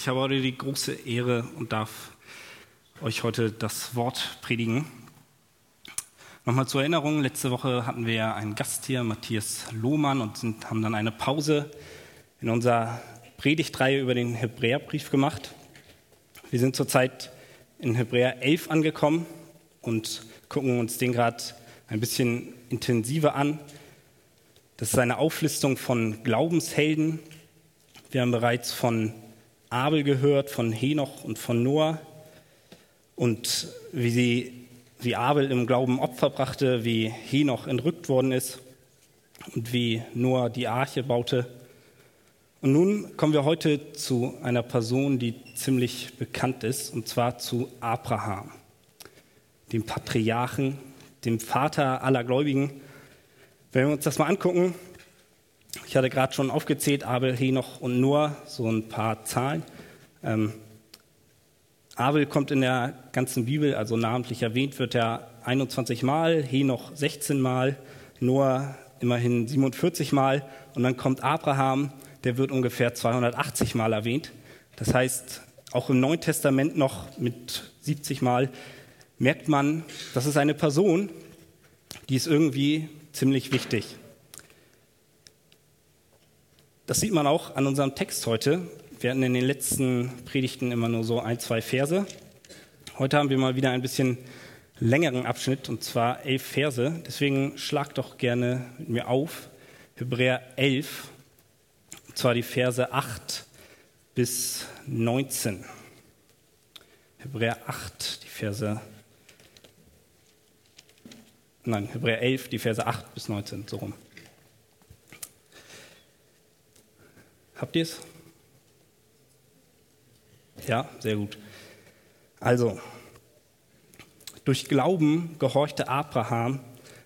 Ich habe heute die große Ehre und darf euch heute das Wort predigen. Nochmal zur Erinnerung, letzte Woche hatten wir einen Gast hier, Matthias Lohmann, und sind, haben dann eine Pause in unserer Predigtreihe über den Hebräerbrief gemacht. Wir sind zurzeit in Hebräer 11 angekommen und gucken uns den gerade ein bisschen intensiver an. Das ist eine Auflistung von Glaubenshelden. Wir haben bereits von Abel gehört, von Henoch und von Noah und wie, sie, wie Abel im Glauben Opfer brachte, wie Henoch entrückt worden ist und wie Noah die Arche baute. Und nun kommen wir heute zu einer Person, die ziemlich bekannt ist, und zwar zu Abraham, dem Patriarchen, dem Vater aller Gläubigen. Wenn wir uns das mal angucken, ich hatte gerade schon aufgezählt, Abel, Henoch und Noah, so ein paar Zahlen. Ähm, Abel kommt in der ganzen Bibel, also namentlich erwähnt wird er 21 Mal, Henoch 16 Mal, Noah immerhin 47 Mal und dann kommt Abraham, der wird ungefähr 280 Mal erwähnt. Das heißt, auch im Neuen Testament noch mit 70 Mal merkt man, das ist eine Person, die ist irgendwie ziemlich wichtig. Das sieht man auch an unserem Text heute. Wir hatten in den letzten Predigten immer nur so ein, zwei Verse. Heute haben wir mal wieder ein bisschen längeren Abschnitt, und zwar elf Verse. Deswegen schlag doch gerne mit mir auf Hebräer 11, und zwar die Verse 8 bis 19. Hebräer 8, die Verse. Nein, Hebräer 11, die Verse 8 bis 19, so rum. Habt ihr es? Ja, sehr gut. Also, durch Glauben gehorchte Abraham,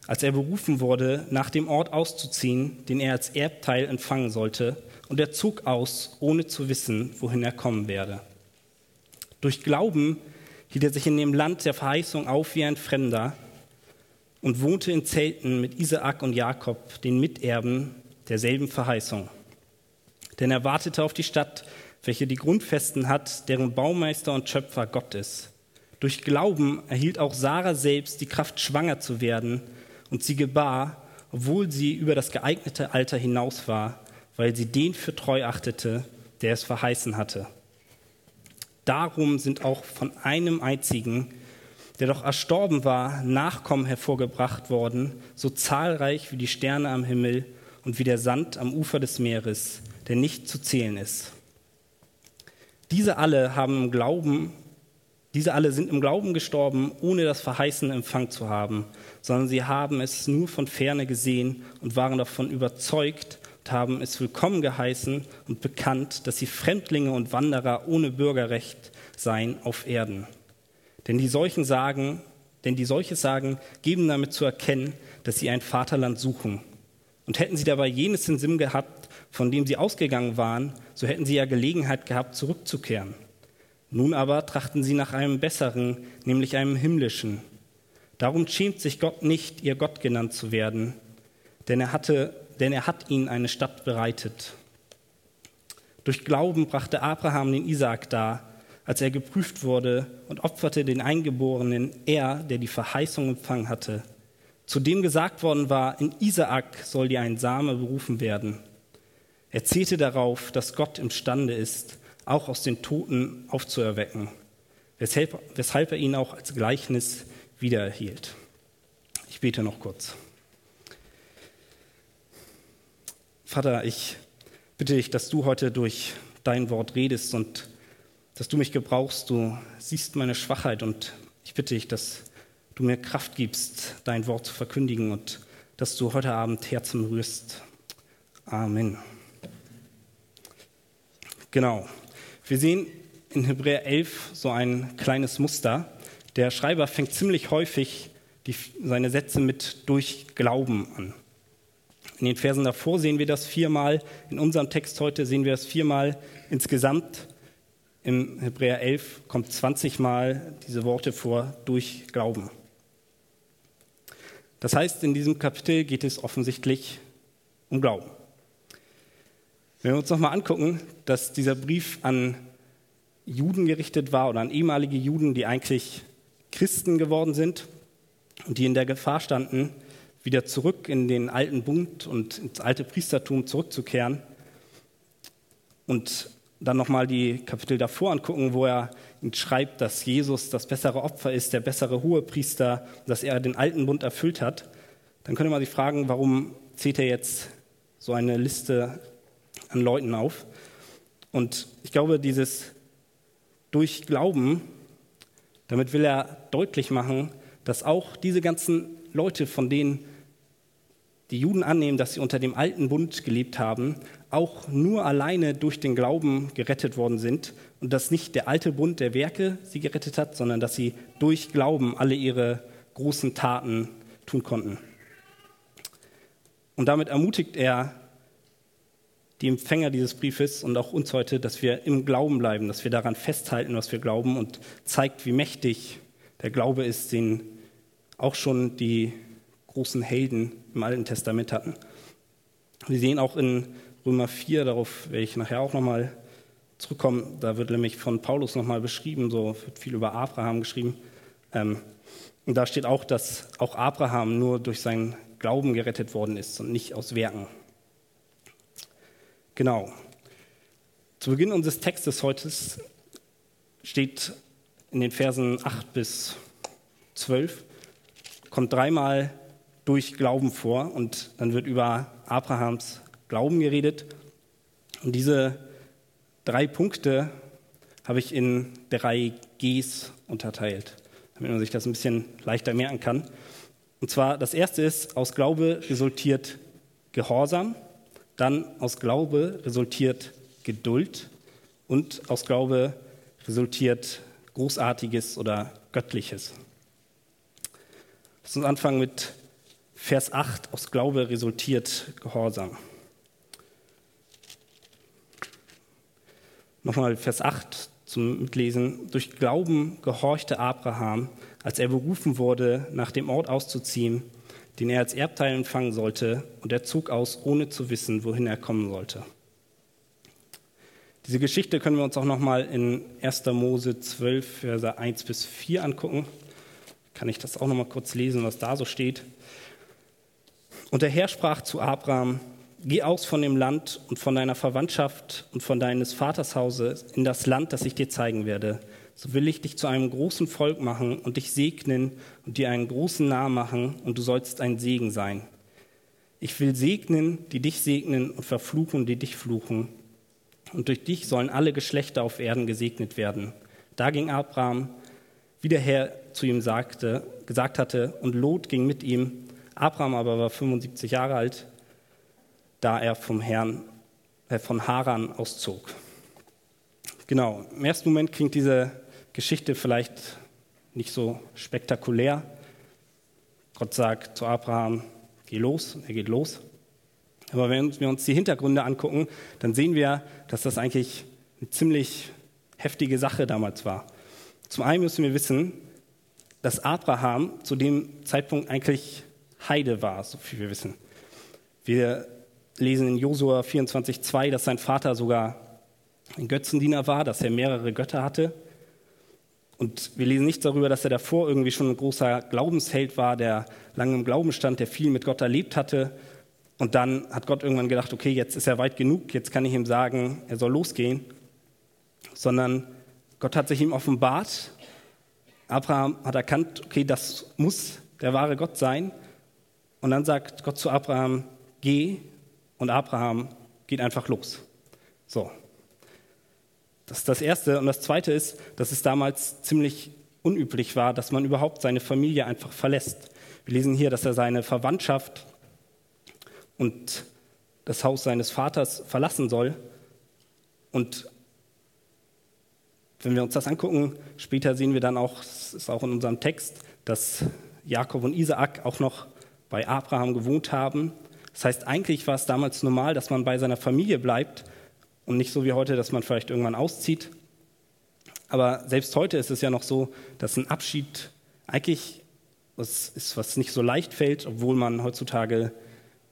als er berufen wurde, nach dem Ort auszuziehen, den er als Erbteil empfangen sollte, und er zog aus, ohne zu wissen, wohin er kommen werde. Durch Glauben hielt er sich in dem Land der Verheißung auf wie ein Fremder und wohnte in Zelten mit Isaak und Jakob, den Miterben derselben Verheißung denn er wartete auf die Stadt, welche die Grundfesten hat, deren Baumeister und Schöpfer Gott ist. Durch Glauben erhielt auch Sarah selbst die Kraft, schwanger zu werden, und sie gebar, obwohl sie über das geeignete Alter hinaus war, weil sie den für treu achtete, der es verheißen hatte. Darum sind auch von einem einzigen, der doch erstorben war, Nachkommen hervorgebracht worden, so zahlreich wie die Sterne am Himmel und wie der Sand am Ufer des Meeres, der nicht zu zählen ist. Diese alle haben im Glauben, diese alle sind im Glauben gestorben, ohne das Verheißen Empfang zu haben, sondern sie haben es nur von ferne gesehen und waren davon überzeugt und haben es willkommen geheißen und bekannt, dass sie Fremdlinge und Wanderer ohne Bürgerrecht seien auf Erden. Denn die solchen sagen, denn die solche sagen, geben damit zu erkennen, dass sie ein Vaterland suchen. Und hätten sie dabei jenes in Sinn gehabt, von dem sie ausgegangen waren, so hätten sie ja Gelegenheit gehabt, zurückzukehren. Nun aber trachten sie nach einem besseren, nämlich einem himmlischen. Darum schämt sich Gott nicht, ihr Gott genannt zu werden, denn er, hatte, denn er hat ihnen eine Stadt bereitet. Durch Glauben brachte Abraham den Isaak dar, als er geprüft wurde und opferte den Eingeborenen, er, der die Verheißung empfangen hatte. Zu dem gesagt worden war, in Isaak soll dir ein Same berufen werden. Er zählte darauf, dass Gott imstande ist, auch aus den Toten aufzuerwecken, weshalb, weshalb er ihn auch als Gleichnis wiedererhielt. Ich bete noch kurz. Vater, ich bitte dich, dass du heute durch dein Wort redest und dass du mich gebrauchst. Du siehst meine Schwachheit und ich bitte dich, dass du mir Kraft gibst, dein Wort zu verkündigen und dass du heute Abend Herzen rührst. Amen. Genau. Wir sehen in Hebräer 11 so ein kleines Muster. Der Schreiber fängt ziemlich häufig die, seine Sätze mit durch Glauben an. In den Versen davor sehen wir das viermal. In unserem Text heute sehen wir das viermal insgesamt. Im Hebräer 11 kommt 20 Mal diese Worte vor durch Glauben. Das heißt, in diesem Kapitel geht es offensichtlich um Glauben. Wenn wir uns nochmal angucken, dass dieser Brief an Juden gerichtet war oder an ehemalige Juden, die eigentlich Christen geworden sind und die in der Gefahr standen, wieder zurück in den alten Bund und ins alte Priestertum zurückzukehren. Und dann nochmal die Kapitel davor angucken, wo er schreibt, dass Jesus das bessere Opfer ist, der bessere Hohepriester, dass er den alten Bund erfüllt hat, dann könnte man sich fragen, warum zählt er jetzt so eine Liste an Leuten auf? Und ich glaube, dieses durch Glauben, damit will er deutlich machen, dass auch diese ganzen Leute, von denen die Juden annehmen, dass sie unter dem alten Bund gelebt haben, auch nur alleine durch den Glauben gerettet worden sind und dass nicht der alte Bund der Werke sie gerettet hat, sondern dass sie durch Glauben alle ihre großen Taten tun konnten. Und damit ermutigt er die Empfänger dieses Briefes und auch uns heute, dass wir im Glauben bleiben, dass wir daran festhalten, was wir glauben und zeigt, wie mächtig der Glaube ist, den auch schon die großen Helden im Alten Testament hatten. Wir sehen auch in Römer 4, darauf werde ich nachher auch nochmal zurückkommen, da wird nämlich von Paulus nochmal beschrieben, so wird viel über Abraham geschrieben. Ähm, und da steht auch, dass auch Abraham nur durch seinen Glauben gerettet worden ist und nicht aus Werken. Genau. Zu Beginn unseres Textes heute steht in den Versen 8 bis 12, kommt dreimal durch Glauben vor und dann wird über Abrahams Glauben geredet. Und diese drei Punkte habe ich in drei Gs unterteilt, damit man sich das ein bisschen leichter merken kann. Und zwar das erste ist, aus Glaube resultiert Gehorsam, dann aus Glaube resultiert Geduld und aus Glaube resultiert Großartiges oder Göttliches. Lass uns anfangen mit Vers 8, aus Glaube resultiert Gehorsam. Nochmal Vers 8 zum Mitlesen. Durch Glauben gehorchte Abraham, als er berufen wurde, nach dem Ort auszuziehen, den er als Erbteil empfangen sollte, und er zog aus, ohne zu wissen, wohin er kommen sollte. Diese Geschichte können wir uns auch nochmal in 1. Mose 12, Verse 1 bis 4 angucken. Kann ich das auch nochmal kurz lesen, was da so steht. Und der Herr sprach zu Abraham, Geh aus von dem Land und von deiner Verwandtschaft und von deines Vaters Hause in das Land, das ich dir zeigen werde. So will ich dich zu einem großen Volk machen und dich segnen und dir einen großen Namen machen und du sollst ein Segen sein. Ich will segnen, die dich segnen und verfluchen, die dich fluchen. Und durch dich sollen alle Geschlechter auf Erden gesegnet werden. Da ging Abraham, wie der Herr zu ihm sagte, gesagt hatte, und Lot ging mit ihm. Abraham aber war 75 Jahre alt da er vom Herrn, äh, von Haran auszog. Genau, im ersten Moment klingt diese Geschichte vielleicht nicht so spektakulär. Gott sagt zu Abraham, geh los, er geht los. Aber wenn wir uns die Hintergründe angucken, dann sehen wir, dass das eigentlich eine ziemlich heftige Sache damals war. Zum einen müssen wir wissen, dass Abraham zu dem Zeitpunkt eigentlich Heide war, so viel wir wissen. Wir lesen in Josua 24,2, dass sein Vater sogar ein Götzendiener war, dass er mehrere Götter hatte. Und wir lesen nichts darüber, dass er davor irgendwie schon ein großer Glaubensheld war, der lange im Glauben stand, der viel mit Gott erlebt hatte. Und dann hat Gott irgendwann gedacht, okay, jetzt ist er weit genug, jetzt kann ich ihm sagen, er soll losgehen. Sondern Gott hat sich ihm offenbart. Abraham hat erkannt, okay, das muss der wahre Gott sein. Und dann sagt Gott zu Abraham, geh und Abraham geht einfach los. So. Das ist das Erste. Und das Zweite ist, dass es damals ziemlich unüblich war, dass man überhaupt seine Familie einfach verlässt. Wir lesen hier, dass er seine Verwandtschaft und das Haus seines Vaters verlassen soll. Und wenn wir uns das angucken, später sehen wir dann auch, das ist auch in unserem Text, dass Jakob und Isaak auch noch bei Abraham gewohnt haben das heißt, eigentlich war es damals normal, dass man bei seiner Familie bleibt und nicht so wie heute, dass man vielleicht irgendwann auszieht. Aber selbst heute ist es ja noch so, dass ein Abschied eigentlich was ist, was nicht so leicht fällt, obwohl man heutzutage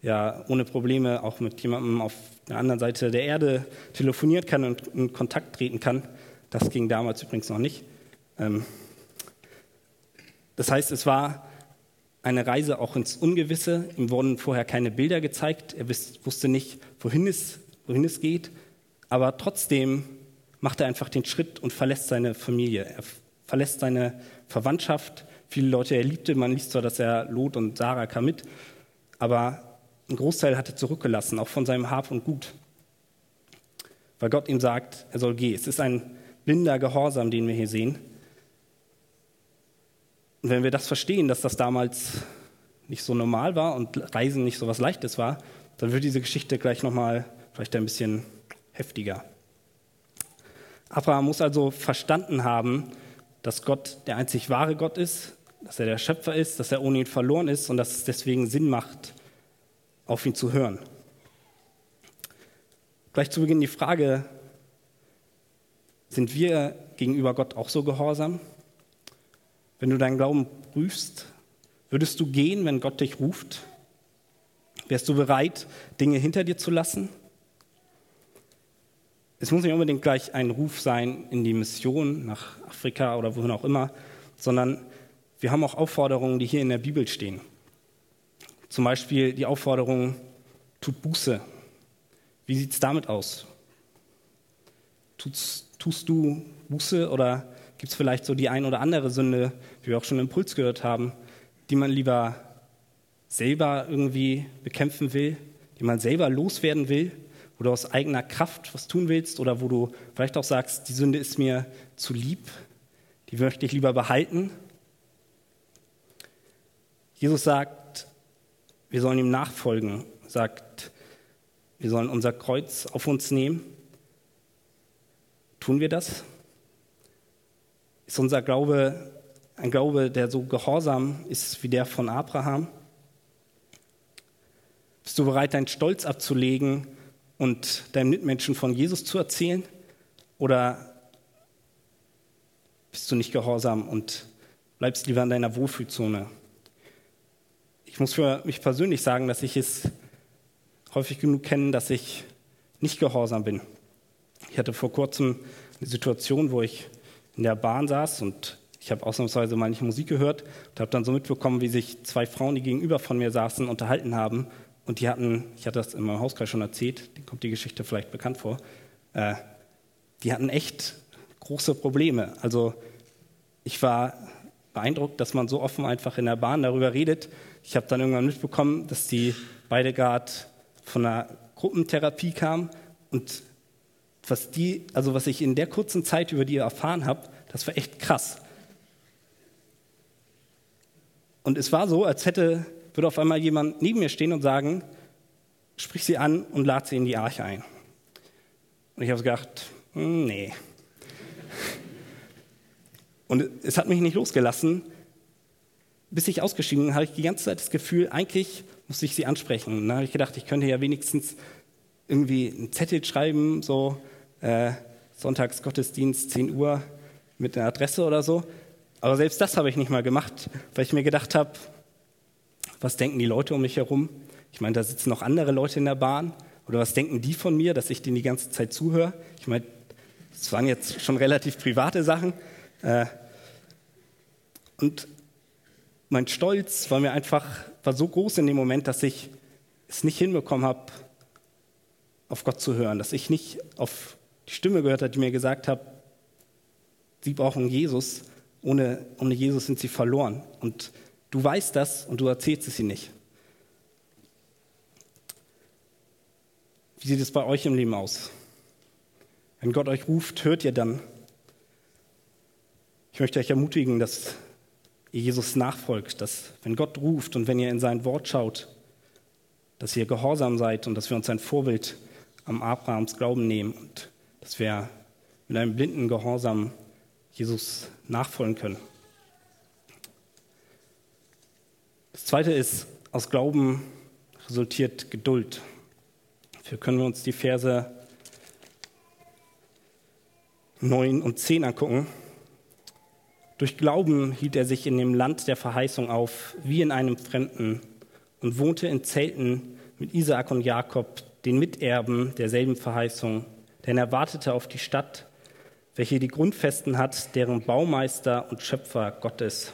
ja ohne Probleme auch mit jemandem auf der anderen Seite der Erde telefonieren kann und in Kontakt treten kann. Das ging damals übrigens noch nicht. Ähm, das heißt, es war eine Reise auch ins Ungewisse. Ihm wurden vorher keine Bilder gezeigt. Er wusste nicht, wohin es, wohin es geht. Aber trotzdem macht er einfach den Schritt und verlässt seine Familie. Er verlässt seine Verwandtschaft. Viele Leute er liebte. Man liest zwar, dass er Lot und Sarah kam mit, aber ein Großteil hat er zurückgelassen, auch von seinem Hab und Gut. Weil Gott ihm sagt, er soll gehen. Es ist ein blinder Gehorsam, den wir hier sehen. Und wenn wir das verstehen, dass das damals nicht so normal war und Reisen nicht so was Leichtes war, dann wird diese Geschichte gleich nochmal vielleicht ein bisschen heftiger. Abraham muss also verstanden haben, dass Gott der einzig wahre Gott ist, dass er der Schöpfer ist, dass er ohne ihn verloren ist und dass es deswegen Sinn macht, auf ihn zu hören. Gleich zu Beginn die Frage, sind wir gegenüber Gott auch so gehorsam? Wenn du deinen Glauben prüfst, würdest du gehen, wenn Gott dich ruft? Wärst du bereit, Dinge hinter dir zu lassen? Es muss nicht unbedingt gleich ein Ruf sein in die Mission nach Afrika oder wohin auch immer, sondern wir haben auch Aufforderungen, die hier in der Bibel stehen. Zum Beispiel die Aufforderung, tut Buße. Wie sieht es damit aus? Tust, tust du Buße oder gibt es vielleicht so die ein oder andere Sünde, wie wir auch schon im Impuls gehört haben, die man lieber selber irgendwie bekämpfen will, die man selber loswerden will, wo du aus eigener Kraft was tun willst oder wo du vielleicht auch sagst, die Sünde ist mir zu lieb, die möchte ich lieber behalten. Jesus sagt, wir sollen ihm nachfolgen, sagt, wir sollen unser Kreuz auf uns nehmen. Tun wir das? Ist unser Glaube ein Glaube, der so gehorsam ist wie der von Abraham? Bist du bereit, deinen Stolz abzulegen und deinem Mitmenschen von Jesus zu erzählen? Oder bist du nicht gehorsam und bleibst lieber in deiner Wohlfühlzone? Ich muss für mich persönlich sagen, dass ich es häufig genug kenne, dass ich nicht gehorsam bin. Ich hatte vor kurzem eine Situation, wo ich in der Bahn saß und ich habe ausnahmsweise mal nicht Musik gehört und habe dann so mitbekommen, wie sich zwei Frauen, die gegenüber von mir saßen, unterhalten haben. Und die hatten, ich hatte das in meinem Hauskreis schon erzählt, die kommt die Geschichte vielleicht bekannt vor, äh, die hatten echt große Probleme. Also ich war beeindruckt, dass man so offen einfach in der Bahn darüber redet. Ich habe dann irgendwann mitbekommen, dass die beide gerade von einer Gruppentherapie kamen und was die, also was ich in der kurzen Zeit über die erfahren habe, das war echt krass. Und es war so, als hätte, würde auf einmal jemand neben mir stehen und sagen, sprich sie an und lad sie in die Arche ein. Und ich habe gedacht, hm, nee. Und es hat mich nicht losgelassen. Bis ich ausgeschieden bin, hatte ich die ganze Zeit das Gefühl, eigentlich muss ich sie ansprechen. Dann habe ich gedacht, ich könnte ja wenigstens irgendwie einen Zettel schreiben, so, äh, Sonntagsgottesdienst, 10 Uhr mit einer Adresse oder so. Aber selbst das habe ich nicht mal gemacht, weil ich mir gedacht habe, was denken die Leute um mich herum? Ich meine, da sitzen noch andere Leute in der Bahn. Oder was denken die von mir, dass ich denen die ganze Zeit zuhöre? Ich meine, das waren jetzt schon relativ private Sachen. Äh, und mein Stolz war mir einfach, war so groß in dem Moment, dass ich es nicht hinbekommen habe, auf Gott zu hören, dass ich nicht auf die Stimme gehört hat, die mir gesagt hat, sie brauchen Jesus, ohne, ohne Jesus sind sie verloren. Und du weißt das und du erzählst es ihnen nicht. Wie sieht es bei euch im Leben aus? Wenn Gott euch ruft, hört ihr dann. Ich möchte euch ermutigen, dass ihr Jesus nachfolgt, dass wenn Gott ruft und wenn ihr in sein Wort schaut, dass ihr gehorsam seid und dass wir uns ein Vorbild am Abrahams Glauben nehmen und dass wir mit einem blinden Gehorsam Jesus nachfolgen können. Das zweite ist, aus Glauben resultiert Geduld. Dafür können wir uns die Verse 9 und 10 angucken. Durch Glauben hielt er sich in dem Land der Verheißung auf, wie in einem Fremden, und wohnte in Zelten mit Isaak und Jakob, den Miterben derselben Verheißung denn er wartete auf die Stadt, welche die Grundfesten hat, deren Baumeister und Schöpfer Gott ist.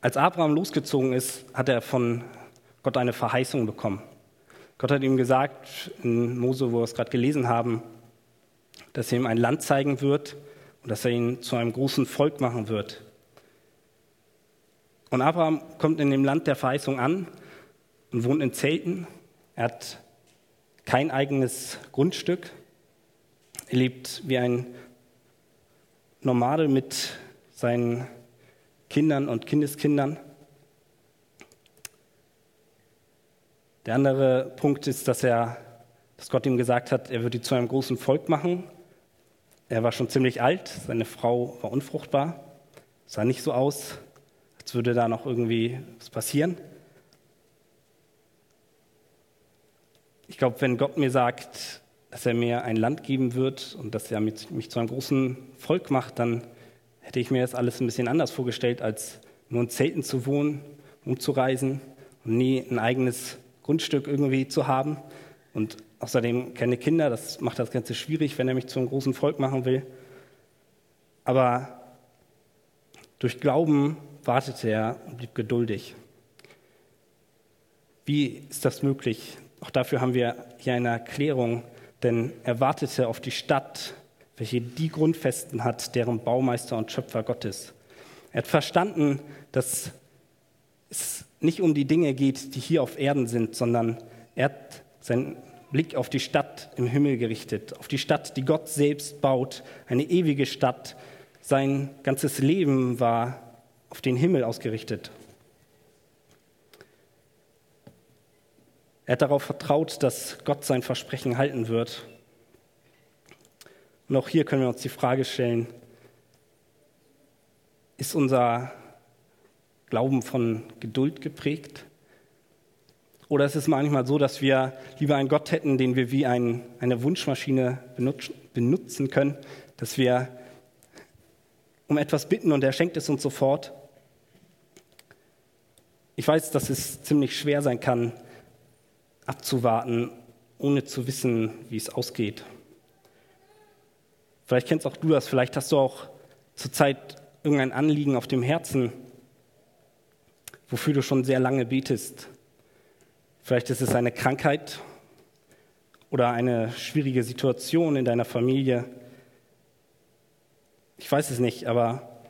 Als Abraham losgezogen ist, hat er von Gott eine Verheißung bekommen. Gott hat ihm gesagt, in Mose, wo wir es gerade gelesen haben, dass er ihm ein Land zeigen wird und dass er ihn zu einem großen Volk machen wird. Und Abraham kommt in dem Land der Verheißung an und wohnt in Zelten. Er hat kein eigenes Grundstück. Er lebt wie ein Nomade mit seinen Kindern und Kindeskindern. Der andere Punkt ist, dass, er, dass Gott ihm gesagt hat, er würde zu einem großen Volk machen. Er war schon ziemlich alt, seine Frau war unfruchtbar, sah nicht so aus, als würde da noch irgendwie was passieren. Ich glaube, wenn Gott mir sagt, dass er mir ein Land geben wird und dass er mich zu einem großen Volk macht, dann hätte ich mir das alles ein bisschen anders vorgestellt, als nur in Zelten zu wohnen, umzureisen und nie ein eigenes Grundstück irgendwie zu haben. Und außerdem keine Kinder, das macht das Ganze schwierig, wenn er mich zu einem großen Volk machen will. Aber durch Glauben wartete er und blieb geduldig. Wie ist das möglich? Auch dafür haben wir hier eine Erklärung, denn er wartete auf die Stadt, welche die Grundfesten hat, deren Baumeister und Schöpfer Gottes. Er hat verstanden, dass es nicht um die Dinge geht, die hier auf Erden sind, sondern er hat seinen Blick auf die Stadt im Himmel gerichtet, auf die Stadt, die Gott selbst baut, eine ewige Stadt. Sein ganzes Leben war auf den Himmel ausgerichtet. Er hat darauf vertraut, dass Gott sein Versprechen halten wird. Und auch hier können wir uns die Frage stellen, ist unser Glauben von Geduld geprägt? Oder ist es manchmal so, dass wir lieber einen Gott hätten, den wir wie ein, eine Wunschmaschine benutzen können, dass wir um etwas bitten und er schenkt es uns sofort? Ich weiß, dass es ziemlich schwer sein kann, abzuwarten, ohne zu wissen, wie es ausgeht. Vielleicht kennst auch du das, vielleicht hast du auch zurzeit irgendein Anliegen auf dem Herzen, wofür du schon sehr lange betest. Vielleicht ist es eine Krankheit oder eine schwierige Situation in deiner Familie. Ich weiß es nicht, aber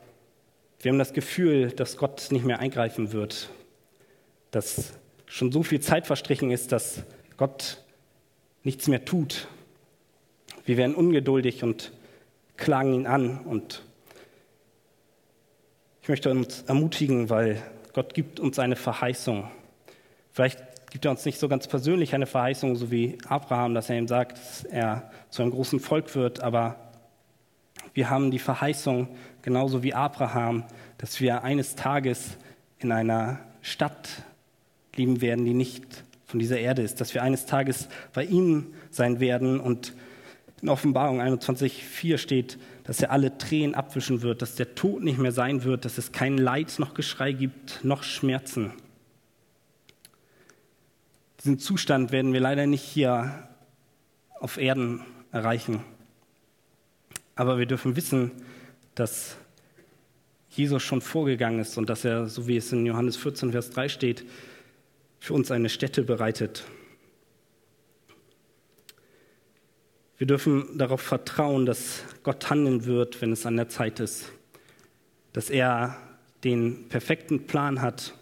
wir haben das Gefühl, dass Gott nicht mehr eingreifen wird, dass schon so viel Zeit verstrichen ist, dass Gott nichts mehr tut. Wir werden ungeduldig und klagen ihn an. Und ich möchte uns ermutigen, weil Gott gibt uns eine Verheißung. Vielleicht gibt er uns nicht so ganz persönlich eine Verheißung, so wie Abraham, dass er ihm sagt, dass er zu einem großen Volk wird, aber wir haben die Verheißung, genauso wie Abraham, dass wir eines Tages in einer Stadt leben werden, die nicht von dieser Erde ist, dass wir eines Tages bei ihm sein werden und in Offenbarung 21.4 steht, dass er alle Tränen abwischen wird, dass der Tod nicht mehr sein wird, dass es kein Leid noch Geschrei gibt, noch Schmerzen. Diesen Zustand werden wir leider nicht hier auf Erden erreichen. Aber wir dürfen wissen, dass Jesus schon vorgegangen ist und dass er, so wie es in Johannes 14, Vers 3 steht, für uns eine Stätte bereitet. Wir dürfen darauf vertrauen, dass Gott handeln wird, wenn es an der Zeit ist, dass er den perfekten Plan hat.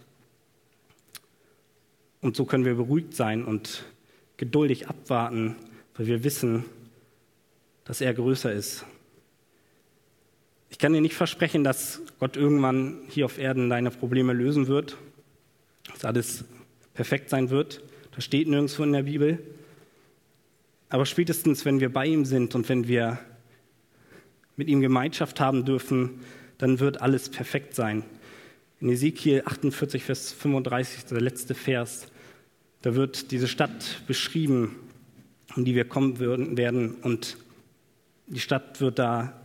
Und so können wir beruhigt sein und geduldig abwarten, weil wir wissen, dass er größer ist. Ich kann dir nicht versprechen, dass Gott irgendwann hier auf Erden deine Probleme lösen wird, dass alles perfekt sein wird. Das steht nirgendwo in der Bibel. Aber spätestens, wenn wir bei ihm sind und wenn wir mit ihm Gemeinschaft haben dürfen, dann wird alles perfekt sein. In Ezekiel 48, Vers 35, der letzte Vers, da wird diese Stadt beschrieben, in die wir kommen werden. Und die Stadt wird da,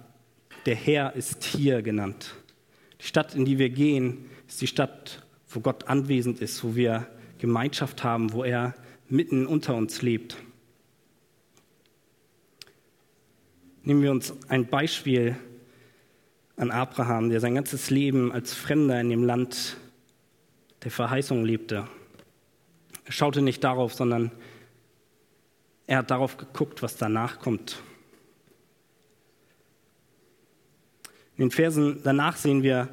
der Herr ist hier genannt. Die Stadt, in die wir gehen, ist die Stadt, wo Gott anwesend ist, wo wir Gemeinschaft haben, wo er mitten unter uns lebt. nehmen wir uns ein Beispiel an Abraham, der sein ganzes Leben als Fremder in dem Land der Verheißung lebte. Er schaute nicht darauf, sondern er hat darauf geguckt, was danach kommt. In den Versen danach sehen wir,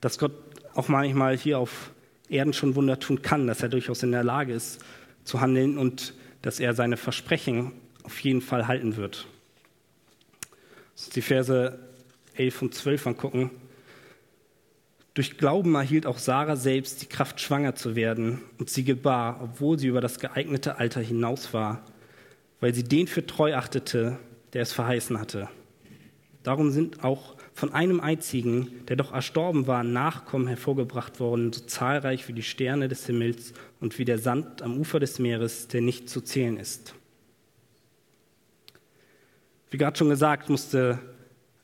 dass Gott auch manchmal hier auf Erden schon Wunder tun kann, dass er durchaus in der Lage ist zu handeln und dass er seine Versprechen auf jeden Fall halten wird. Lass uns die Verse 11 und 12 angucken. Durch Glauben erhielt auch Sarah selbst die Kraft, schwanger zu werden, und sie gebar, obwohl sie über das geeignete Alter hinaus war, weil sie den für treu achtete, der es verheißen hatte. Darum sind auch von einem einzigen, der doch erstorben war, Nachkommen hervorgebracht worden, so zahlreich wie die Sterne des Himmels und wie der Sand am Ufer des Meeres, der nicht zu zählen ist. Wie gerade schon gesagt, musste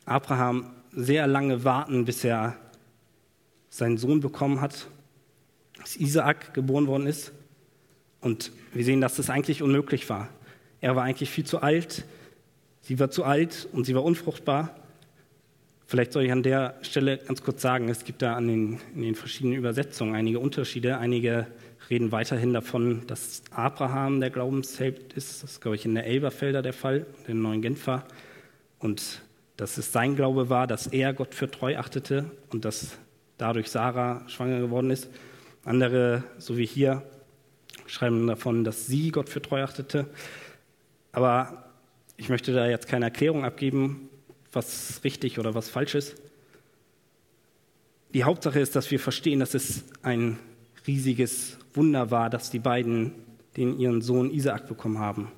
Abraham sehr lange warten, bis er seinen Sohn bekommen hat, dass Isaak geboren worden ist. Und wir sehen, dass das eigentlich unmöglich war. Er war eigentlich viel zu alt, sie war zu alt und sie war unfruchtbar. Vielleicht soll ich an der Stelle ganz kurz sagen, es gibt da an den, in den verschiedenen Übersetzungen einige Unterschiede. Einige reden weiterhin davon, dass Abraham der Glaubensheld ist. Das ist, glaube ich, in der Elberfelder der Fall, den neuen Genfer. Und dass es sein Glaube war, dass er Gott für treu achtete und dass dadurch Sarah schwanger geworden ist. Andere, so wie hier, schreiben davon, dass sie Gott für treu achtete. Aber ich möchte da jetzt keine Erklärung abgeben, was richtig oder was falsch ist. Die Hauptsache ist, dass wir verstehen, dass es ein riesiges Wunder war, dass die beiden den ihren Sohn Isaak bekommen haben.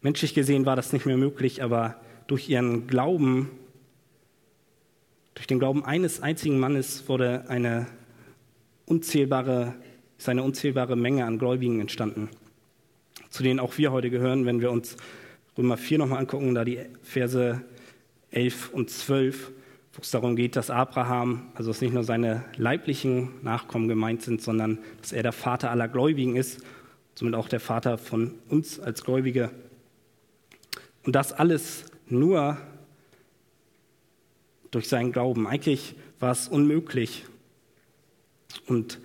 Menschlich gesehen war das nicht mehr möglich, aber durch ihren Glauben, durch den Glauben eines einzigen Mannes wurde eine unzählbare, ist eine unzählbare Menge an Gläubigen entstanden, zu denen auch wir heute gehören, wenn wir uns Römer 4 nochmal angucken, da die Verse 11 und 12, wo es darum geht, dass Abraham, also dass nicht nur seine leiblichen Nachkommen gemeint sind, sondern dass er der Vater aller Gläubigen ist, somit auch der Vater von uns als Gläubige. Und das alles nur durch seinen Glauben. Eigentlich war es unmöglich. Und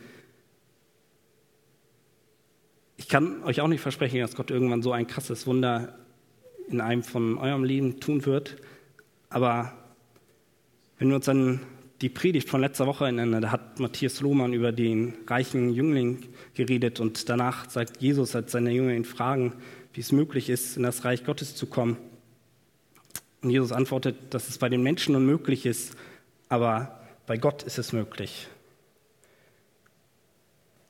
ich kann euch auch nicht versprechen, dass Gott irgendwann so ein krasses Wunder in einem von eurem Leben tun wird. Aber wenn wir uns an die Predigt von letzter Woche erinnern, da hat Matthias Lohmann über den reichen Jüngling geredet und danach sagt Jesus, als seine Jünger ihn fragen, wie es möglich ist, in das Reich Gottes zu kommen. Und Jesus antwortet, dass es bei den Menschen unmöglich ist, aber bei Gott ist es möglich.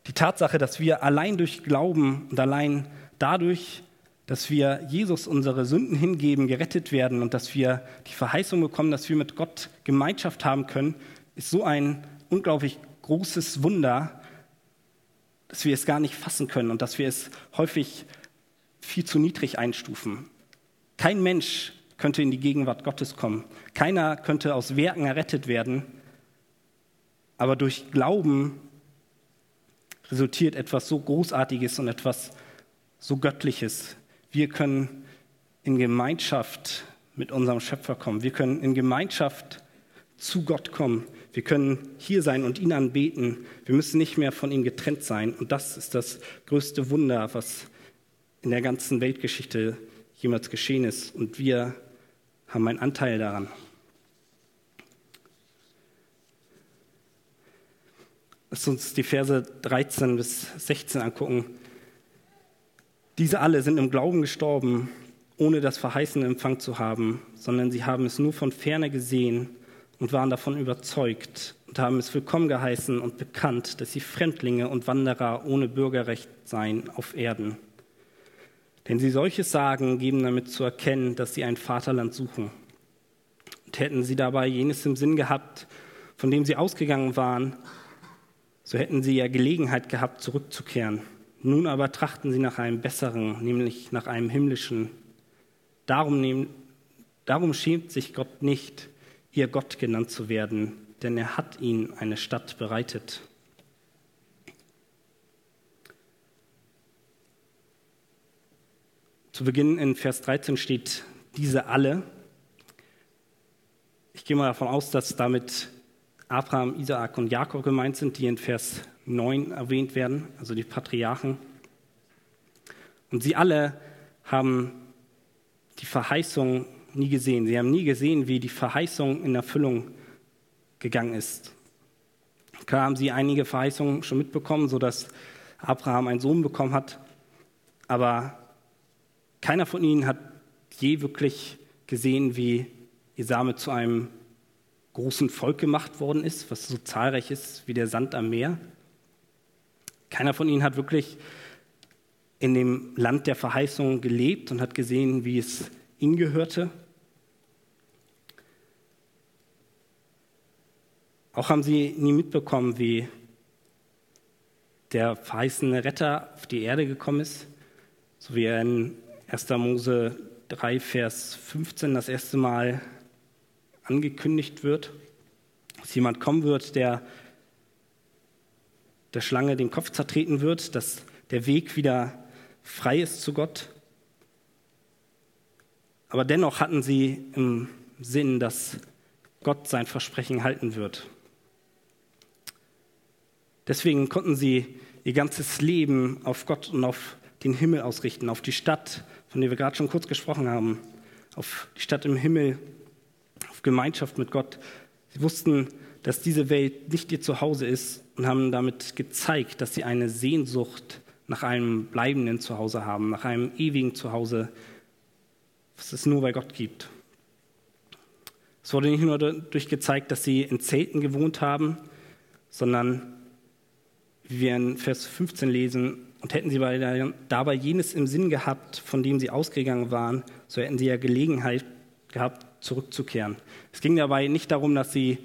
Die Tatsache, dass wir allein durch Glauben und allein dadurch dass wir Jesus unsere Sünden hingeben, gerettet werden und dass wir die Verheißung bekommen, dass wir mit Gott Gemeinschaft haben können, ist so ein unglaublich großes Wunder, dass wir es gar nicht fassen können und dass wir es häufig viel zu niedrig einstufen. Kein Mensch könnte in die Gegenwart Gottes kommen. Keiner könnte aus Werken errettet werden. Aber durch Glauben resultiert etwas so Großartiges und etwas so Göttliches, wir können in Gemeinschaft mit unserem Schöpfer kommen. Wir können in Gemeinschaft zu Gott kommen. Wir können hier sein und ihn anbeten. Wir müssen nicht mehr von ihm getrennt sein. Und das ist das größte Wunder, was in der ganzen Weltgeschichte jemals geschehen ist. Und wir haben einen Anteil daran. Lass uns die Verse 13 bis 16 angucken. Diese alle sind im Glauben gestorben, ohne das Verheißene Empfang zu haben, sondern sie haben es nur von ferne gesehen und waren davon überzeugt und haben es willkommen geheißen und bekannt, dass sie Fremdlinge und Wanderer ohne Bürgerrecht seien auf Erden. Denn sie solches sagen, geben damit zu erkennen, dass sie ein Vaterland suchen. Und hätten sie dabei jenes im Sinn gehabt, von dem sie ausgegangen waren, so hätten sie ja Gelegenheit gehabt, zurückzukehren. Nun aber trachten sie nach einem besseren, nämlich nach einem himmlischen. Darum, nehm, darum schämt sich Gott nicht, ihr Gott genannt zu werden, denn er hat ihnen eine Stadt bereitet. Zu Beginn in Vers 13 steht, diese alle. Ich gehe mal davon aus, dass damit Abraham, Isaak und Jakob gemeint sind, die in Vers 9 erwähnt werden, also die Patriarchen. Und sie alle haben die Verheißung nie gesehen. Sie haben nie gesehen, wie die Verheißung in Erfüllung gegangen ist. Klar haben sie einige Verheißungen schon mitbekommen, sodass Abraham einen Sohn bekommen hat, aber keiner von ihnen hat je wirklich gesehen, wie ihr Same zu einem großen Volk gemacht worden ist, was so zahlreich ist wie der Sand am Meer. Keiner von ihnen hat wirklich in dem Land der Verheißung gelebt und hat gesehen, wie es ihnen gehörte. Auch haben sie nie mitbekommen, wie der verheißene Retter auf die Erde gekommen ist, so wie er in 1. Mose 3, Vers 15 das erste Mal angekündigt wird, dass jemand kommen wird, der der Schlange den Kopf zertreten wird, dass der Weg wieder frei ist zu Gott. Aber dennoch hatten sie im Sinn, dass Gott sein Versprechen halten wird. Deswegen konnten sie ihr ganzes Leben auf Gott und auf den Himmel ausrichten, auf die Stadt, von der wir gerade schon kurz gesprochen haben, auf die Stadt im Himmel, Gemeinschaft mit Gott. Sie wussten, dass diese Welt nicht ihr Zuhause ist und haben damit gezeigt, dass sie eine Sehnsucht nach einem bleibenden Zuhause haben, nach einem ewigen Zuhause, was es nur bei Gott gibt. Es wurde nicht nur dadurch gezeigt, dass sie in Zelten gewohnt haben, sondern wie wir in Vers 15 lesen, und hätten sie dabei jenes im Sinn gehabt, von dem sie ausgegangen waren, so hätten sie ja Gelegenheit gehabt, zurückzukehren. Es ging dabei nicht darum, dass sie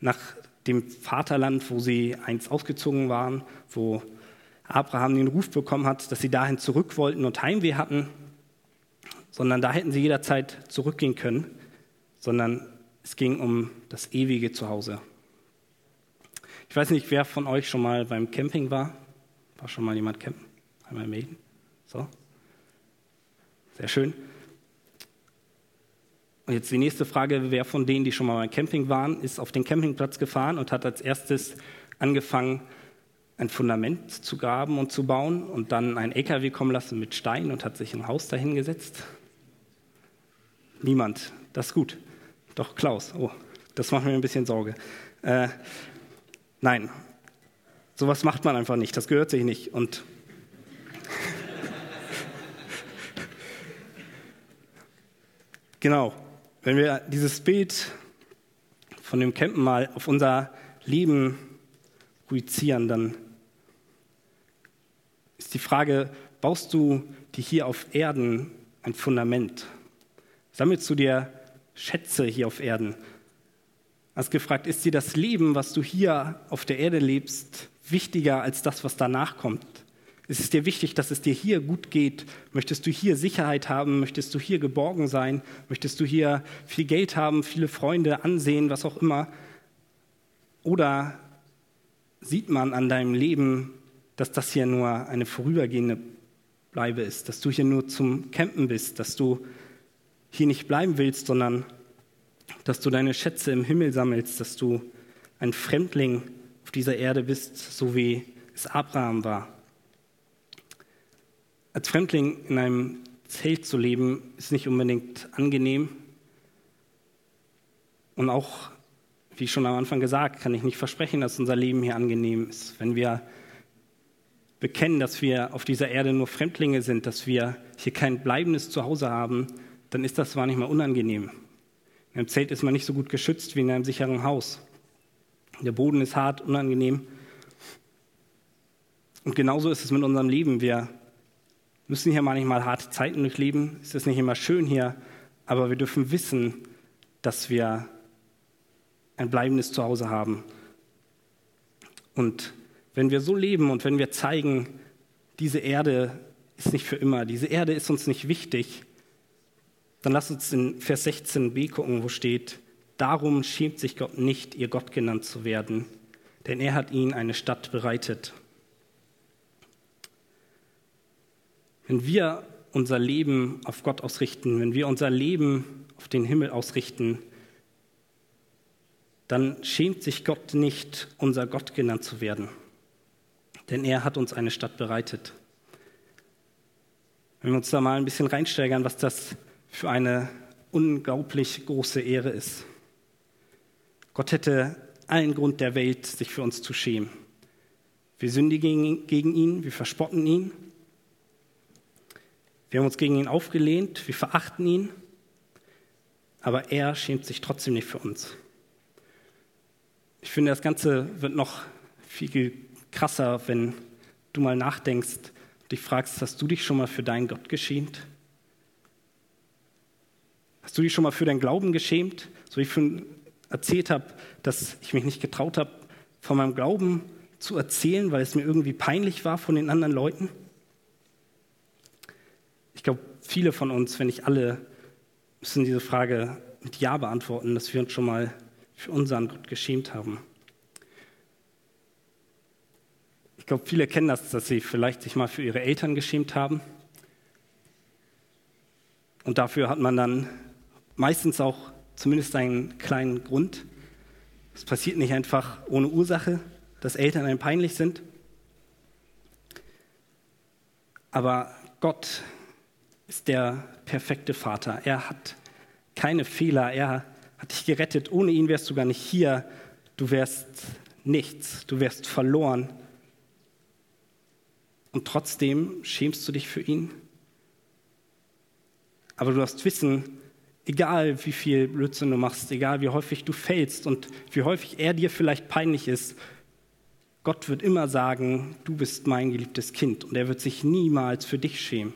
nach dem Vaterland, wo sie einst ausgezogen waren, wo Abraham den Ruf bekommen hat, dass sie dahin zurück wollten und Heimweh hatten, sondern da hätten sie jederzeit zurückgehen können, sondern es ging um das ewige Zuhause. Ich weiß nicht, wer von euch schon mal beim Camping war. War schon mal jemand campen? Einmal melden. So. Sehr schön. Und jetzt die nächste Frage, wer von denen, die schon mal beim Camping waren, ist auf den Campingplatz gefahren und hat als erstes angefangen, ein Fundament zu graben und zu bauen und dann ein LKW kommen lassen mit Stein und hat sich ein Haus dahingesetzt? Niemand. Das ist gut. Doch Klaus. Oh, das macht mir ein bisschen Sorge. Äh, nein, sowas macht man einfach nicht. Das gehört sich nicht. Und genau, wenn wir dieses Bild von dem Campen mal auf unser Leben projizieren, dann ist die Frage, baust du dir hier auf Erden ein Fundament? Sammelst du dir Schätze hier auf Erden? Hast gefragt, ist dir das Leben, was du hier auf der Erde lebst, wichtiger als das, was danach kommt? Ist es dir wichtig, dass es dir hier gut geht? Möchtest du hier Sicherheit haben? Möchtest du hier geborgen sein? Möchtest du hier viel Geld haben, viele Freunde, Ansehen, was auch immer? Oder sieht man an deinem Leben dass das hier nur eine vorübergehende Bleibe ist, dass du hier nur zum Campen bist, dass du hier nicht bleiben willst, sondern dass du deine Schätze im Himmel sammelst, dass du ein Fremdling auf dieser Erde bist, so wie es Abraham war. Als Fremdling in einem Zelt zu leben, ist nicht unbedingt angenehm. Und auch, wie schon am Anfang gesagt, kann ich nicht versprechen, dass unser Leben hier angenehm ist. Wenn wir bekennen, dass wir auf dieser Erde nur Fremdlinge sind, dass wir hier kein bleibendes Zuhause haben, dann ist das zwar nicht mal unangenehm. In einem Zelt ist man nicht so gut geschützt wie in einem sicheren Haus. Der Boden ist hart, unangenehm. Und genauso ist es mit unserem Leben. Wir müssen hier manchmal harte Zeiten durchleben. Es ist nicht immer schön hier, aber wir dürfen wissen, dass wir ein bleibendes Zuhause haben. Und wenn wir so leben und wenn wir zeigen, diese Erde ist nicht für immer, diese Erde ist uns nicht wichtig, dann lass uns in Vers 16b gucken, wo steht, darum schämt sich Gott nicht, ihr Gott genannt zu werden, denn er hat ihnen eine Stadt bereitet. Wenn wir unser Leben auf Gott ausrichten, wenn wir unser Leben auf den Himmel ausrichten, dann schämt sich Gott nicht, unser Gott genannt zu werden. Denn er hat uns eine Stadt bereitet. Wenn wir uns da mal ein bisschen reinsteigern, was das für eine unglaublich große Ehre ist. Gott hätte allen Grund der Welt, sich für uns zu schämen. Wir sündigen gegen ihn, wir verspotten ihn, wir haben uns gegen ihn aufgelehnt, wir verachten ihn, aber er schämt sich trotzdem nicht für uns. Ich finde, das Ganze wird noch viel krasser, wenn du mal nachdenkst und dich fragst, hast du dich schon mal für deinen Gott geschämt? Hast du dich schon mal für deinen Glauben geschämt? So wie ich schon erzählt habe, dass ich mich nicht getraut habe, von meinem Glauben zu erzählen, weil es mir irgendwie peinlich war von den anderen Leuten? Ich glaube, viele von uns, wenn nicht alle, müssen diese Frage mit Ja beantworten, dass wir uns schon mal für unseren Gott geschämt haben. Ich glaube, viele kennen das, dass sie vielleicht sich mal für ihre Eltern geschämt haben. Und dafür hat man dann meistens auch zumindest einen kleinen Grund. Es passiert nicht einfach ohne Ursache, dass Eltern einem peinlich sind. Aber Gott ist der perfekte Vater. Er hat keine Fehler. Er hat dich gerettet. Ohne ihn wärst du gar nicht hier. Du wärst nichts. Du wärst verloren. Und trotzdem schämst du dich für ihn. Aber du darfst wissen, egal wie viel Blödsinn du machst, egal wie häufig du fällst und wie häufig er dir vielleicht peinlich ist, Gott wird immer sagen, du bist mein geliebtes Kind und er wird sich niemals für dich schämen.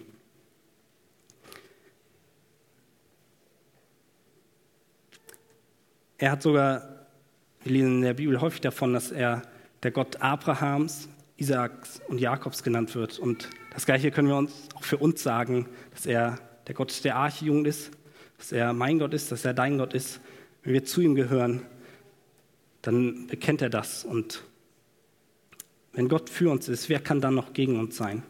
Er hat sogar, wir lesen in der Bibel häufig davon, dass er der Gott Abrahams, Isaaks und Jakobs genannt wird. Und das Gleiche können wir uns auch für uns sagen, dass er der Gott der Archijugend ist, dass er mein Gott ist, dass er dein Gott ist. Wenn wir zu ihm gehören, dann bekennt er das. Und wenn Gott für uns ist, wer kann dann noch gegen uns sein?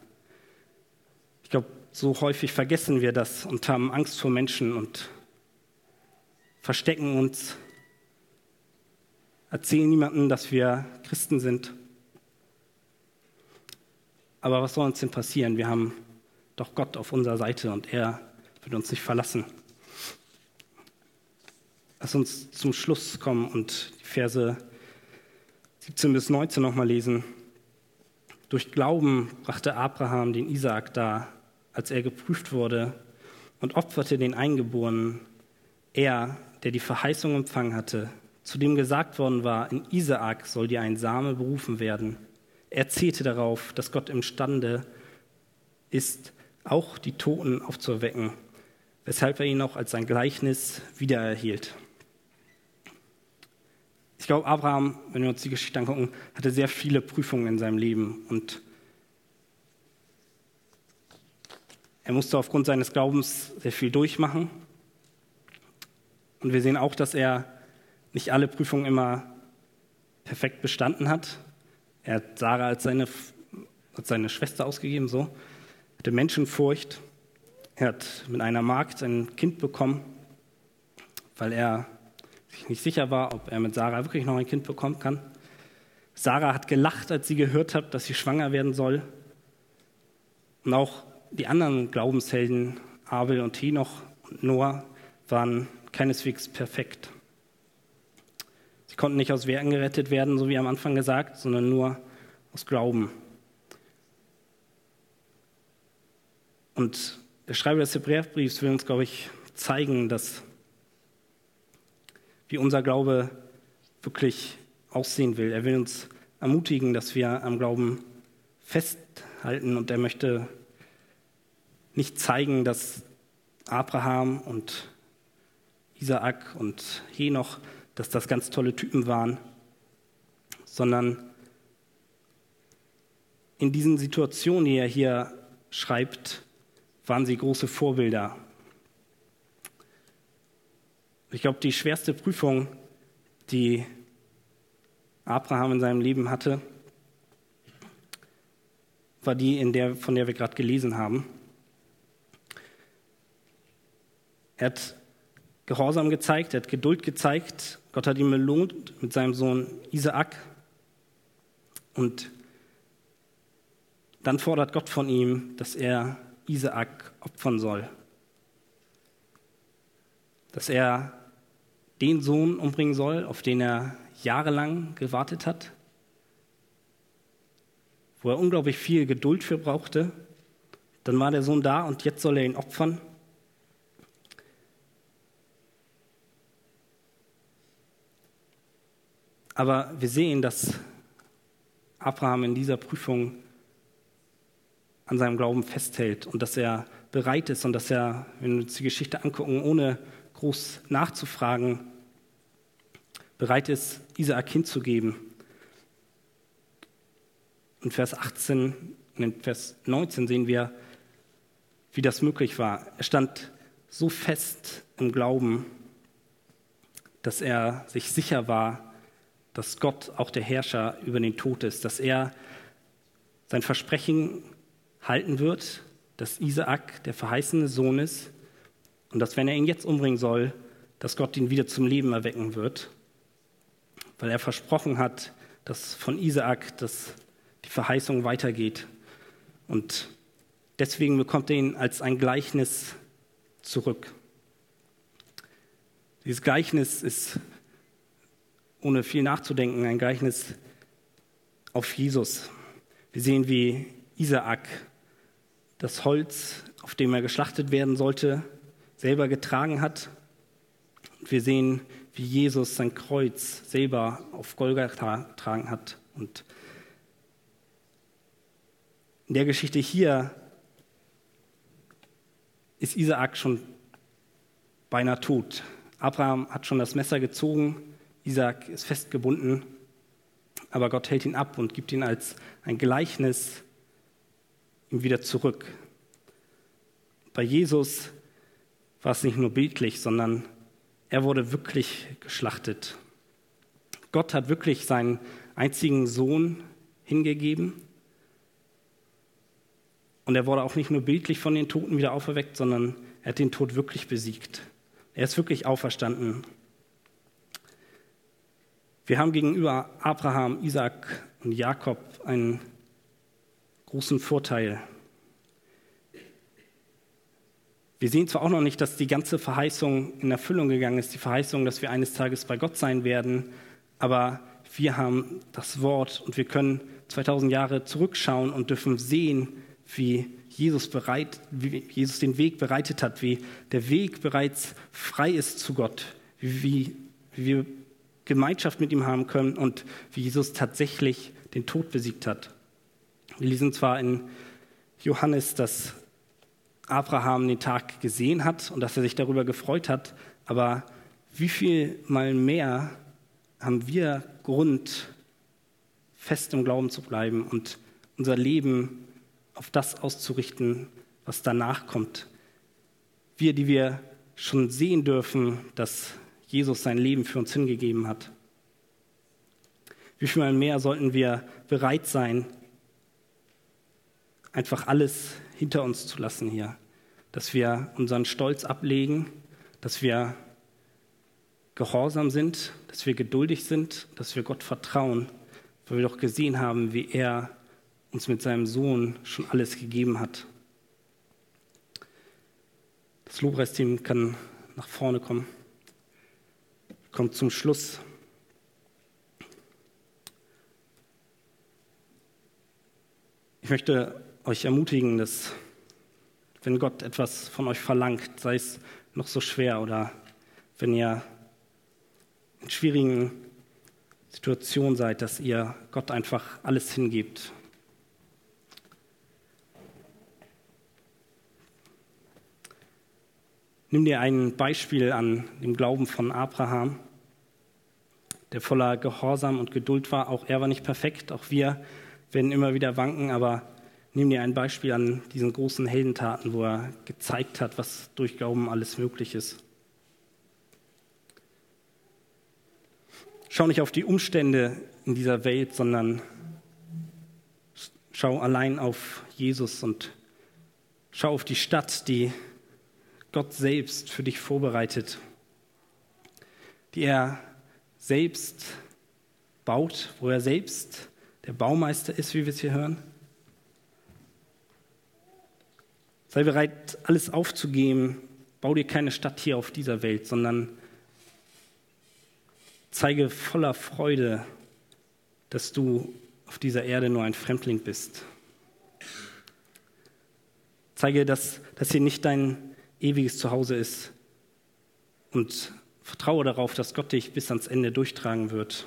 Ich glaube, so häufig vergessen wir das und haben Angst vor Menschen und verstecken uns erzählen niemandem, dass wir Christen sind. Aber was soll uns denn passieren? Wir haben doch Gott auf unserer Seite und er wird uns nicht verlassen. Lass uns zum Schluss kommen und die Verse 17 bis 19 nochmal lesen. Durch Glauben brachte Abraham den Isaak dar, als er geprüft wurde, und opferte den Eingeborenen. Er, der die Verheißung empfangen hatte, zu dem gesagt worden war, in Isaak soll dir ein Same berufen werden. Er zählte darauf, dass Gott imstande ist, auch die Toten aufzuerwecken, weshalb er ihn auch als sein Gleichnis wiedererhielt. Ich glaube, Abraham, wenn wir uns die Geschichte angucken, hatte sehr viele Prüfungen in seinem Leben und er musste aufgrund seines Glaubens sehr viel durchmachen. Und wir sehen auch, dass er nicht alle Prüfungen immer perfekt bestanden hat. Er hat Sarah als seine, als seine Schwester ausgegeben, so. Er hatte Menschenfurcht. Er hat mit einer Magd ein Kind bekommen, weil er sich nicht sicher war, ob er mit Sarah wirklich noch ein Kind bekommen kann. Sarah hat gelacht, als sie gehört hat, dass sie schwanger werden soll. Und auch die anderen Glaubenshelden, Abel und Henoch und Noah, waren keineswegs perfekt. Sie konnten nicht aus Werken gerettet werden, so wie am Anfang gesagt, sondern nur aus Glauben. Und der Schreiber des Hebräerbriefs will uns, glaube ich, zeigen, dass wie unser Glaube wirklich aussehen will. Er will uns ermutigen, dass wir am Glauben festhalten und er möchte nicht zeigen, dass Abraham und Isaak und Henoch dass das ganz tolle Typen waren, sondern in diesen Situationen, die er hier schreibt, waren sie große Vorbilder. Ich glaube, die schwerste Prüfung, die Abraham in seinem Leben hatte, war die, in der, von der wir gerade gelesen haben. Er hat Gehorsam gezeigt, er hat Geduld gezeigt. Gott hat ihn belohnt mit seinem Sohn Isaak. Und dann fordert Gott von ihm, dass er Isaak opfern soll. Dass er den Sohn umbringen soll, auf den er jahrelang gewartet hat, wo er unglaublich viel Geduld für brauchte. Dann war der Sohn da und jetzt soll er ihn opfern. Aber wir sehen, dass Abraham in dieser Prüfung an seinem Glauben festhält und dass er bereit ist und dass er, wenn wir uns die Geschichte angucken, ohne groß nachzufragen, bereit ist, Isaak hinzugeben. In Vers 18 und in Vers 19 sehen wir, wie das möglich war. Er stand so fest im Glauben, dass er sich sicher war, dass Gott auch der Herrscher über den Tod ist, dass er sein Versprechen halten wird, dass Isaak der verheißene Sohn ist und dass, wenn er ihn jetzt umbringen soll, dass Gott ihn wieder zum Leben erwecken wird, weil er versprochen hat, dass von Isaak dass die Verheißung weitergeht. Und deswegen bekommt er ihn als ein Gleichnis zurück. Dieses Gleichnis ist, ohne viel nachzudenken, ein Gleichnis auf Jesus. Wir sehen, wie Isaak das Holz, auf dem er geschlachtet werden sollte, selber getragen hat. Und wir sehen, wie Jesus sein Kreuz selber auf Golgatha getragen hat. Und in der Geschichte hier ist Isaak schon beinahe tot. Abraham hat schon das Messer gezogen, Isaak ist festgebunden, aber Gott hält ihn ab und gibt ihn als ein Gleichnis ihm wieder zurück. Bei Jesus war es nicht nur bildlich, sondern er wurde wirklich geschlachtet. Gott hat wirklich seinen einzigen Sohn hingegeben. Und er wurde auch nicht nur bildlich von den Toten wieder auferweckt, sondern er hat den Tod wirklich besiegt. Er ist wirklich auferstanden. Wir haben gegenüber Abraham, Isaac und Jakob einen großen Vorteil. Wir sehen zwar auch noch nicht, dass die ganze Verheißung in Erfüllung gegangen ist, die Verheißung, dass wir eines Tages bei Gott sein werden, aber wir haben das Wort und wir können 2000 Jahre zurückschauen und dürfen sehen, wie Jesus, bereit, wie Jesus den Weg bereitet hat, wie der Weg bereits frei ist zu Gott, wie, wie, wir Gemeinschaft mit ihm haben können und wie Jesus tatsächlich den Tod besiegt hat. Wir lesen zwar in Johannes, dass Abraham den Tag gesehen hat und dass er sich darüber gefreut hat, aber wie viel mal mehr haben wir Grund, fest im Glauben zu bleiben und unser Leben auf das auszurichten, was danach kommt. Wir, die wir schon sehen dürfen, dass Jesus sein Leben für uns hingegeben hat. Wie viel mehr sollten wir bereit sein, einfach alles hinter uns zu lassen hier. Dass wir unseren Stolz ablegen, dass wir gehorsam sind, dass wir geduldig sind, dass wir Gott vertrauen, weil wir doch gesehen haben, wie er uns mit seinem Sohn schon alles gegeben hat. Das Lobpreisteam kann nach vorne kommen. Kommt zum Schluss. Ich möchte euch ermutigen, dass wenn Gott etwas von euch verlangt, sei es noch so schwer oder wenn ihr in schwierigen Situationen seid, dass ihr Gott einfach alles hingebt. Nimm dir ein Beispiel an dem Glauben von Abraham, der voller Gehorsam und Geduld war. Auch er war nicht perfekt, auch wir werden immer wieder wanken, aber nimm dir ein Beispiel an diesen großen Heldentaten, wo er gezeigt hat, was durch Glauben alles möglich ist. Schau nicht auf die Umstände in dieser Welt, sondern schau allein auf Jesus und schau auf die Stadt, die Gott selbst für dich vorbereitet, die er selbst baut, wo er selbst der Baumeister ist, wie wir es hier hören. Sei bereit, alles aufzugeben. Bau dir keine Stadt hier auf dieser Welt, sondern zeige voller Freude, dass du auf dieser Erde nur ein Fremdling bist. Zeige, dass das hier nicht dein ewiges Zuhause ist und vertraue darauf, dass Gott dich bis ans Ende durchtragen wird.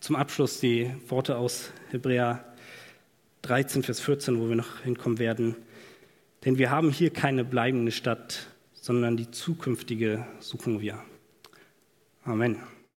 Zum Abschluss die Worte aus Hebräer 13, Vers 14, wo wir noch hinkommen werden. Denn wir haben hier keine bleibende Stadt, sondern die zukünftige suchen wir. Amen.